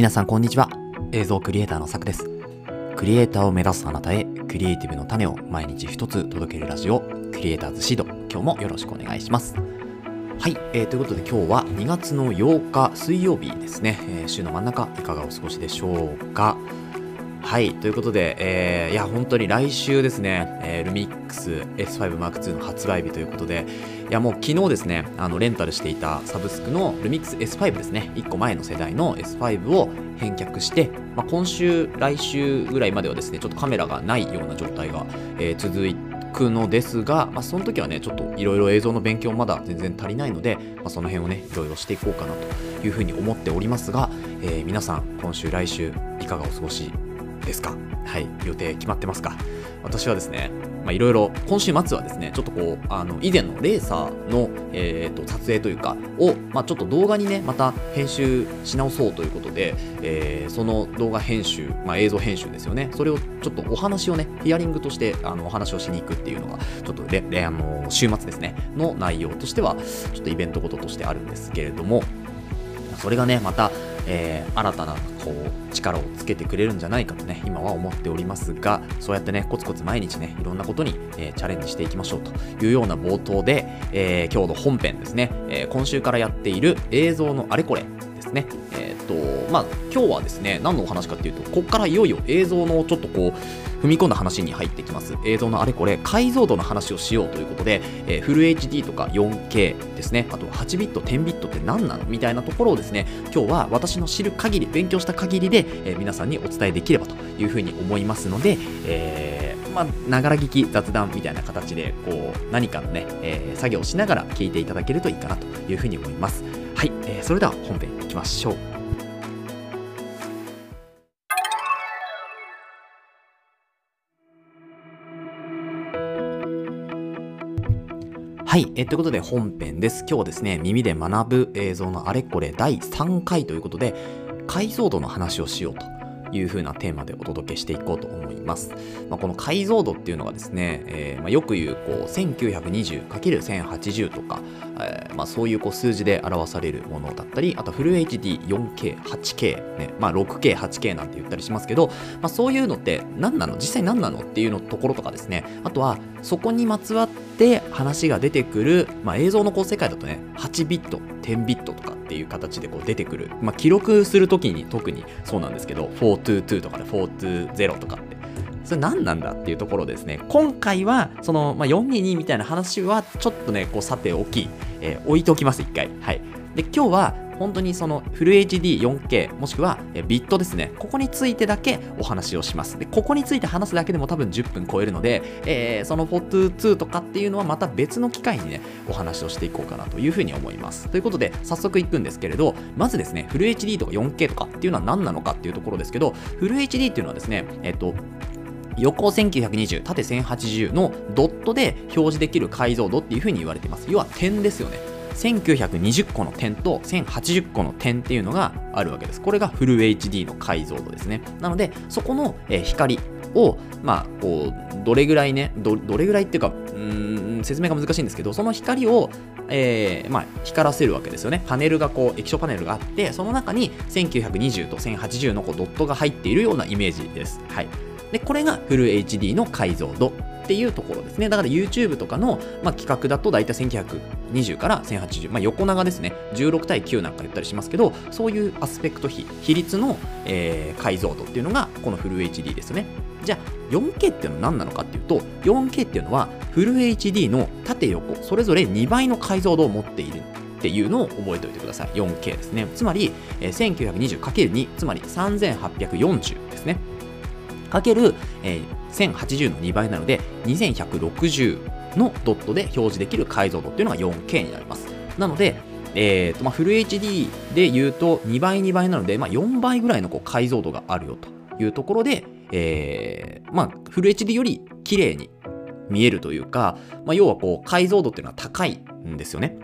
皆さんこんにちは。映像クリエイターのさくです。クリエイターを目指すあなたへクリエイティブの種を毎日一つ届けるラジオクリエイターズシード。今日もよろしくお願いします。はい、えー、ということで今日は2月の8日水曜日ですね、えー、週の真ん中いかがお過ごしでしょうか？はい、ということで、えー、いや、本当に来週ですね、えー、ルミックス S5 Mark II の発売日ということで、いや、もう昨日ですね、あの、レンタルしていたサブスクのルミックス S5 ですね、1個前の世代の S5 を返却して、まあ、今週、来週ぐらいまではですね、ちょっとカメラがないような状態が、えー、続いて、くのですが、まあ、その時はね、ちょっといろいろ映像の勉強まだ全然足りないので、まあ、その辺をね、いろいろしていこうかなというふうに思っておりますが、えー、皆さん、今週、来週、いかがお過ごしですか？はい予定決まってますか？私はですねいろいろ今週末はですねちょっとこうあの以前のレーサーの、えーと、撮影というかを、まあ、ちょっと動画にねまた編集し直そうということで、えー、その動画編集、まあ、映像編集ですよね。それをちょっとお話をねヒアリングとしてあのお話をしに行くっていうのがちょっとレレあの週末ですねの内容としてはちょっとイベントごととしてあるんですけれどもそれがねまたえー、新たなこう力をつけてくれるんじゃないかとね今は思っておりますがそうやってねコツコツ毎日ねいろんなことに、えー、チャレンジしていきましょうというような冒頭で、えー、今日の本編ですね、え今週からやっている映像のあれこれですね。えっとまあ今日はですね何のお話かっていうとここからいよいよ映像のちょっとこう踏み込んだ話に入ってきます。映像のあれこれ解像度の話をしようということで、えー、フル HD とか 4K ですね。あと8ビット10ビットって何なの？みたいなところをですね今日は私の知る限り勉強した限りで、えー、皆さんにお伝えできればというふうに思いますので、えーまあ、ながら聞き雑談みたいな形でこう何かのね、えー、作業をしながら聞いていただけるといいかなというふうに思います。はい、えー、それでは本編いきましょうはい、えということで本編です。今日はですね、耳で学ぶ映像のあれこれ第3回ということで、解像度の話をしようという風なテーマでお届けしていこうと思います。まあ、この解像度っていうのがですね、えー、ま、よく言うこう 1920×1080 とか、えー、ま、そういうこう数字で表されるものだったり、あとフル HD、4K、8K、ね、まあ、6K、8K なんて言ったりしますけど、まあ、そういうのって何なの？実際何なの？っていうのところとかですね、あとはそこにまつわって話が出てくる、まあ、映像のこう世界だとね、8ビット、10ビットとかっていう形でこう出てくる、まあ、記録するときに特にそうなんですけど、422とかで420とかって、それ何なんだっていうところですね、今回はその、まあ、422みたいな話はちょっとね、こうさておき、えー、置いておきます、一回。はい。で、今日は本当にそのフル HD4K もしくはビットですね。ここについてだけお話をします。で、ここについて話すだけでも多分10分超えるので、えー、その422とかっていうのはまた別の機会にね、お話をしていこうかなというふうに思います。ということで、早速いくんですけれど、まずですね、フル HD とか 4K とかっていうのは何なのかっていうところですけど、フル HD っていうのはですね、えっと、横1920、縦1080のドットで表示できる解像度っていうふうに言われています。要は点ですよね。1920個の点と1080個の点っていうのがあるわけです。これがフル HD の解像度ですね。なので、そこの、光を、まあ、こう、どれぐらいね、どれぐらいっていうか、うん、説明が難しいんですけど、その光を、えー、まあ、光らせるわけですよね。パネルがこう、液晶パネルがあって、その中に1920と1080のこうドットが入っているようなイメージです。はい。で、これがフル HD の解像度っていうところですね。だから YouTube とかの、まあ、企画だと大体1920から1080、まあ、横長ですね。16対9なんか言ったりしますけど、そういうアスペクト比、比率の、えー、解像度っていうのがこのフル HD ですね。じゃあ 4K っていうのは何なのかっていうと 4K っていうのはフル HD の縦横それぞれ2倍の解像度を持っているっていうのを覚えておいてください 4K ですねつまり、えー、1920×2 つまり3840ですねかける、えー、1080の2倍なので2160のドットで表示できる解像度っていうのが 4K になります。なので、えーとまあ、フル HD で言うと2倍2倍なので、まあ、4倍ぐらいのこう解像度があるよというところで、えーまあ、フル HD より綺麗に見えるというか、まあ、要はこう解像度っていうのは高いんですよね。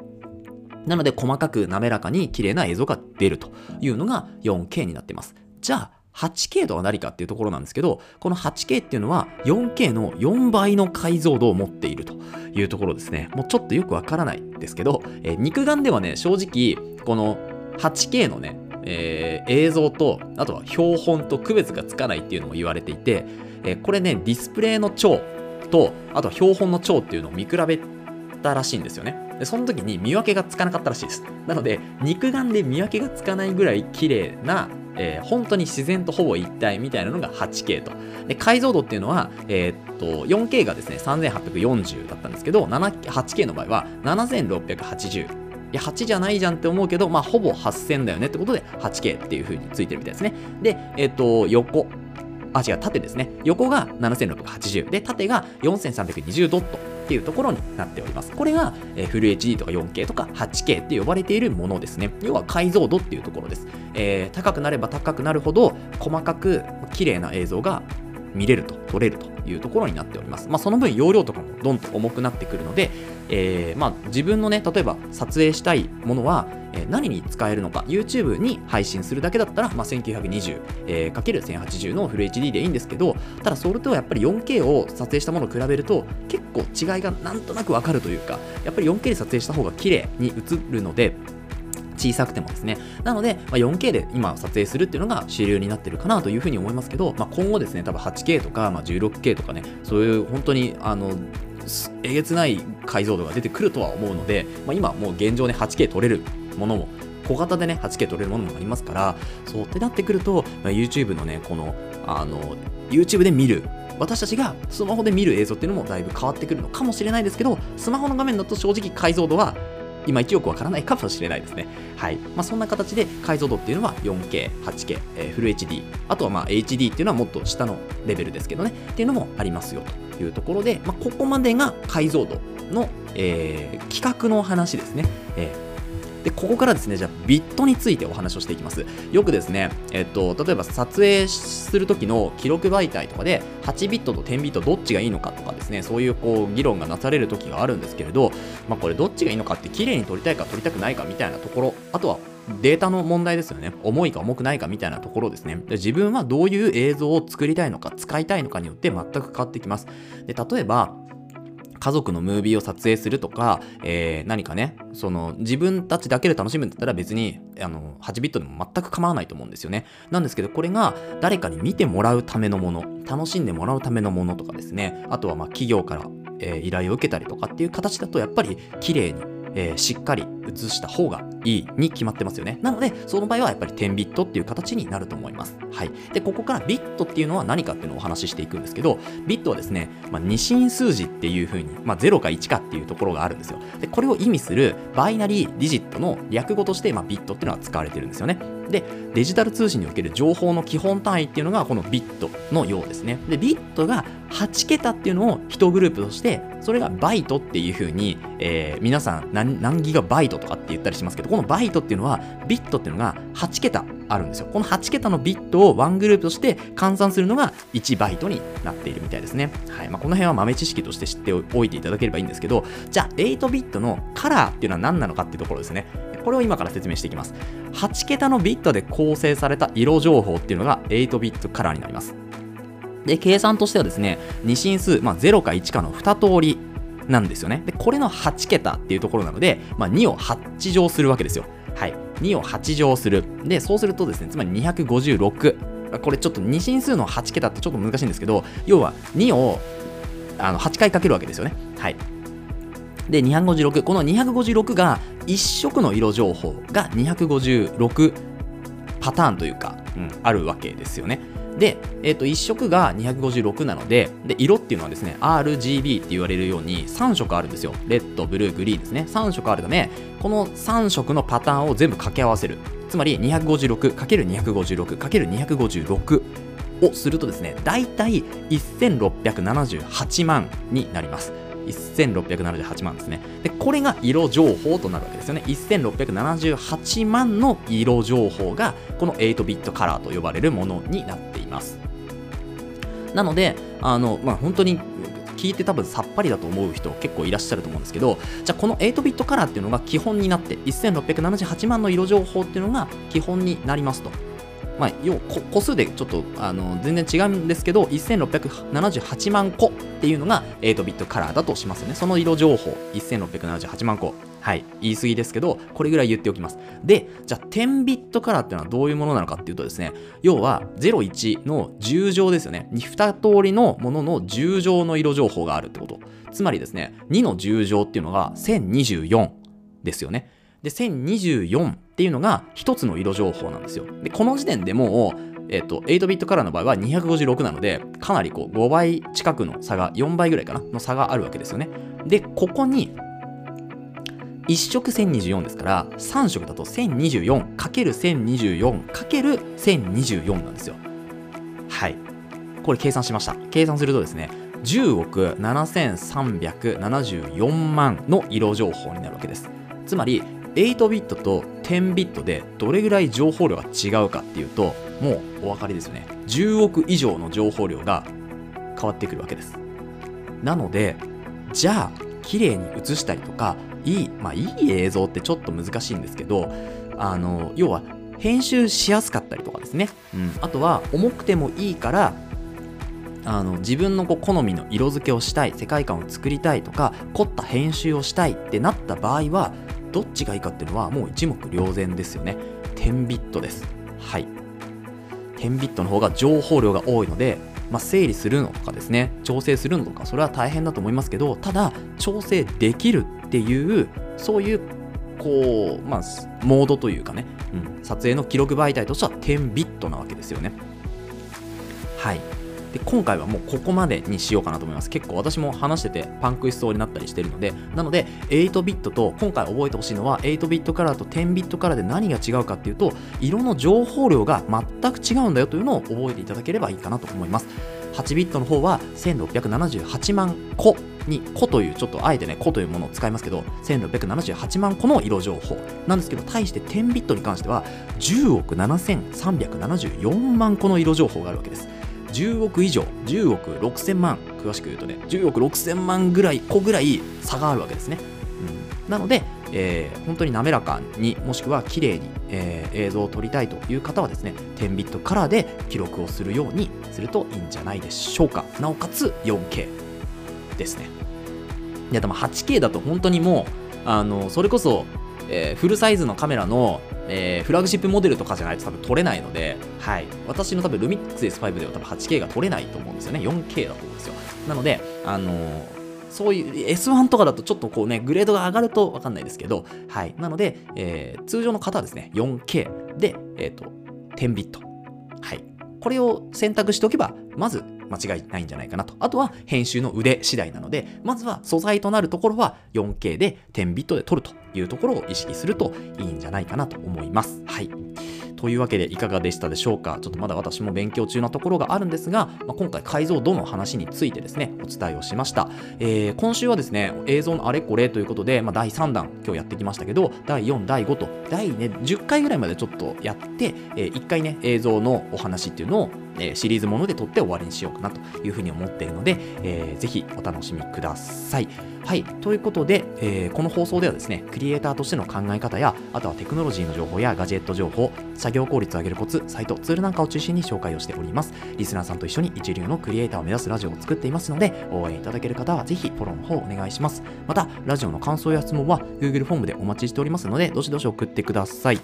なので細かく滑らかに綺麗な映像が出るというのが 4K になってます。じゃあ 8K とは何かっていうところなんですけど、この 8K っていうのは 4K の4倍の解像度を持っているというところですね。もうちょっとよくわからないですけど、えー、肉眼ではね、正直、この 8K のね、えー、映像とあとは標本と区別がつかないっていうのも言われていて、えー、これねディスプレイの長とあとは標本の長っていうのを見比べたらしいんですよねでその時に見分けがつかなかったらしいですなので肉眼で見分けがつかないぐらい綺麗なえー、本当に自然とほぼ一体みたいなのが 8K と。で、解像度っていうのは、えー、っと、4K がですね、3840だったんですけど、8K の場合は7680。いや、8じゃないじゃんって思うけど、まあ、ほぼ8000だよねってことで、8K っていう風についてるみたいですね。で、えー、っと、横。あ、違う、縦ですね。横が7680。で、縦が4320ドット。っていうところになっております。これが、え、フル HD とか 4K とか 8K って呼ばれているものですね。要は解像度っていうところです。えー、高くなれば高くなるほど細かく綺麗な映像が見れると、撮れるというところになっております。まあ、その分容量とかもどんと重くなってくるので、えー、まあ、自分のね、例えば撮影したいものは、え、何に使えるのか、YouTube に配信するだけだったら、まあ、1920×1080、えー、のフル HD でいいんですけど、ただそれとはやっぱり 4K を撮影したものを比べると、結構違いがなんとなくわかるというか、やっぱり 4K で撮影した方が綺麗に映るので、小さくてもですね。なので、まあ、4K で今撮影するっていうのが主流になってるかなというふうに思いますけど、まあ、今後ですね、多分 8K とか、まあ、16K とかね、そういう本当に、あの、えげつない解像度が出てくるとは思うので、まあ、今もう現状ね 8K 撮れるものも小型でね 8K 撮れるものもありますからそうってなってくると、まあ、YouTube のねこのあの YouTube で見る私たちがスマホで見る映像っていうのもだいぶ変わってくるのかもしれないですけどスマホの画面だと正直解像度はいまいちよくわからないかもしれないですね。はい。まあ、そんな形で解像度っていうのは 4K、8K、えー、フル HD、あとはまあ HD っていうのはもっと下のレベルですけどね、っていうのもありますよというところで、まあ、ここまでが解像度の、えー、規格の話ですね。えーで、ここからですね、じゃあビットについてお話をしていきます。よくですね、えっと、例えば撮影する時の記録媒体とかで、8ビットと10ビットどっちがいいのかとかですね、そういうこう議論がなされる時があるんですけれど、まあこれどっちがいいのかって綺麗に撮りたいか撮りたくないかみたいなところ、あとはデータの問題ですよね。重いか重くないかみたいなところですね。で自分はどういう映像を作りたいのか、使いたいのかによって全く変わってきます。で例えば、家族のムービーを撮影するとか、えー、何かね、その自分たちだけで楽しむんだったら別にあの8ビットでも全く構わないと思うんですよね。なんですけど、これが誰かに見てもらうためのもの、楽しんでもらうためのものとかですね、あとはま企業から、えー、依頼を受けたりとかっていう形だとやっぱり綺麗にえー、しっかり映した方がいいに決まってますよね。なので、その場合はやっぱり10ビットっていう形になると思います。はい。で、ここからビットっていうのは何かっていうのをお話ししていくんですけど、ビットはですね、まあ、二進数字っていう風に、まあ、0か1かっていうところがあるんですよ。で、これを意味するバイナリーディジットの略語として、まあ、ビットっていうのは使われてるんですよね。で、デジタル通信における情報の基本単位っていうのがこのビットのようですね。で、ビットが8桁っていうのを1グループとして、それがバイトっていう風に、えー、皆さん何何ギガバイトとかって言ったりしますけど、このバイトっていうのは、ビットっていうのが8桁あるんですよ。この8桁のビットを1グループとして換算するのが1バイトになっているみたいですね。はい。まあ、この辺は豆知識として知っておいていただければいいんですけど、じゃあ8ビットのカラーっていうのは何なのかっていうところですね。これを今から説明していきます。8桁のビットで構成された色情報っていうのが8ビットカラーになります。で、計算としてはですね、2進数、まあ、0か1かの2通りなんですよね。で、これの8桁っていうところなので、まあ、2を8乗するわけですよ。はい。2を8乗する。で、そうするとですね、つまり256。これちょっと2進数の8桁ってちょっと難しいんですけど、要は2をあの8回かけるわけですよね。はい。で、256。この256が1色の色情報が256パターンというか、うん、あるわけですよね。で、えっ、ー、と、1色が256なので、で、色っていうのはですね、RGB って言われるように3色あるんですよ。レッド、ブルー、グリーンですね。3色あるため、この3色のパターンを全部掛け合わせる。つまり、256×256×256 をするとですね、だいたい1678万になります。1678万ですね。で、これが色情報となるわけですよね。1678万の色情報が、この8ビットカラーと呼ばれるものになっています。なので、あの、まあ、本当に聞いて多分さっぱりだと思う人結構いらっしゃると思うんですけど、じゃあこの8ビットカラーっていうのが基本になって、1678万の色情報っていうのが基本になりますと。まあ、要個数でちょっとあの全然違うんですけど、1678万個っていうのが8ビットカラーだとしますよね。その色情報、1678万個。はい、言い過ぎですけど、これぐらい言っておきます。で、じゃあ10ビットカラーっていうのはどういうものなのかっていうとですね、要は01の10乗ですよね。2通りのものの10乗の色情報があるってこと。つまりですね、2の10乗っていうのが1024ですよね。で、1024っていうのが1つの色情報なんですよ。で、この時点でもう、えっ、と、8ビットカラーの場合は256なので、かなりこう5倍近くの差が、4倍ぐらいかな？の差があるわけですよね。で、ここに、1色1024ですから、3色だと 1024×1024×1024 なんですよ。はい。これ計算しました。計算するとですね、10億7374万の色情報になるわけです。つまり、8ビットと10ビットでどれぐらい情報量が違うかっていうと、もうお分かりですよね。10億以上の情報量が変わってくるわけです。なので、じゃあ、綺麗に映したりとか、いい、まあいい映像ってちょっと難しいんですけど、あの、要は編集しやすかったりとかですね。うん。あとは重くてもいいから、あの自分のこう好みの色付けをしたい世界観を作りたいとか凝った編集をしたいってなった場合はどっちがいいかっていうのはもう一目瞭然ですよね。10ビットです。はい。10ビットの方が情報量が多いので、まあ、整理するのとかですね。調整するのとかそれは大変だと思いますけどただ調整できるっていうそういうこうまあモードというかね、うん、撮影の記録媒体としては10ビットなわけですよね。はい。で今回はもうここまでにしようかなと思います。結構私も話しててパンクしそうになったりしてるのでなので8ビットと今回覚えてほしいのは8ビットカラーと10ビットカラーで何が違うかっていうと色の情報量が全く違うんだよというのを覚えていただければいいかなと思います。8ビットの方は1678万個に個というちょっとあえてね個というものを使いますけど1678万個の色情報なんですけど対して10ビットに関しては10億7374万個の色情報があるわけです。10億以上10億6000万詳しく言うとね10億6000万ぐらい個ぐらい差があるわけですね、うん、なので、えー、本当に滑らかにもしくは綺麗に、えー、映像を撮りたいという方はですね10ビットカラーで記録をするようにするといいんじゃないでしょうか。なおかつ 4K ですね。いやでも 8K だと本当にもうあのそれこそ、えー、フルサイズのカメラのえー、フラグシップモデルとかじゃないと多分撮れないので、はい。私の多分ルミックス S5 では多分 8K が撮れないと思うんですよね。4K だと思うんですよ。なので、あのー、そういう S1 とかだとちょっとこうね、グレードが上がるとわかんないですけど、はい。なので、えー、通常の方はですね、4K で、えっ、ー、と、10ビット。はい。これを選択しておけば、まず間違いないんじゃないかなと。あとは編集の腕次第なので、まずは素材となるところは 4K で10ビットで撮るというところを意識するといいんじゃないかなと思います。はい。というわけでいかがでしたでしょうか？ちょっとまだ私も勉強中なところがあるんですが、まあ、今回解像度の話についてですね、お伝えをしました。えー、今週はですね、映像のあれこれということで、まあ、第3弾今日やってきましたけど、第4、第5と、第、ね、10回ぐらいまでちょっとやって、えー、1回ね、映像のお話っていうのをえシリーズもので撮って終わりにしようかなというふうに思っているので、えー、ぜひお楽しみください。はい。ということで、えー、この放送ではですね、クリエイターとしての考え方や、あとはテクノロジーの情報やガジェット情報、作業効率を上げるコツ、サイト、ツールなんかを中心に紹介をしております。リスナーさんと一緒に一流のクリエイターを目指すラジオを作っていますので、応援いただける方はぜひフォローの方お願いします。また、ラジオの感想や質問は Google フォームでお待ちしておりますので、どしどし送ってください。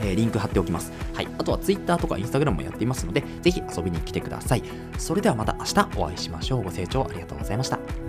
えー、リンク貼っておきます。はい。あとは Twitter とか Instagram もやっていますので、ぜひ遊びに来てください。それではまた明日お会いしましょう。ご清聴ありがとうございました。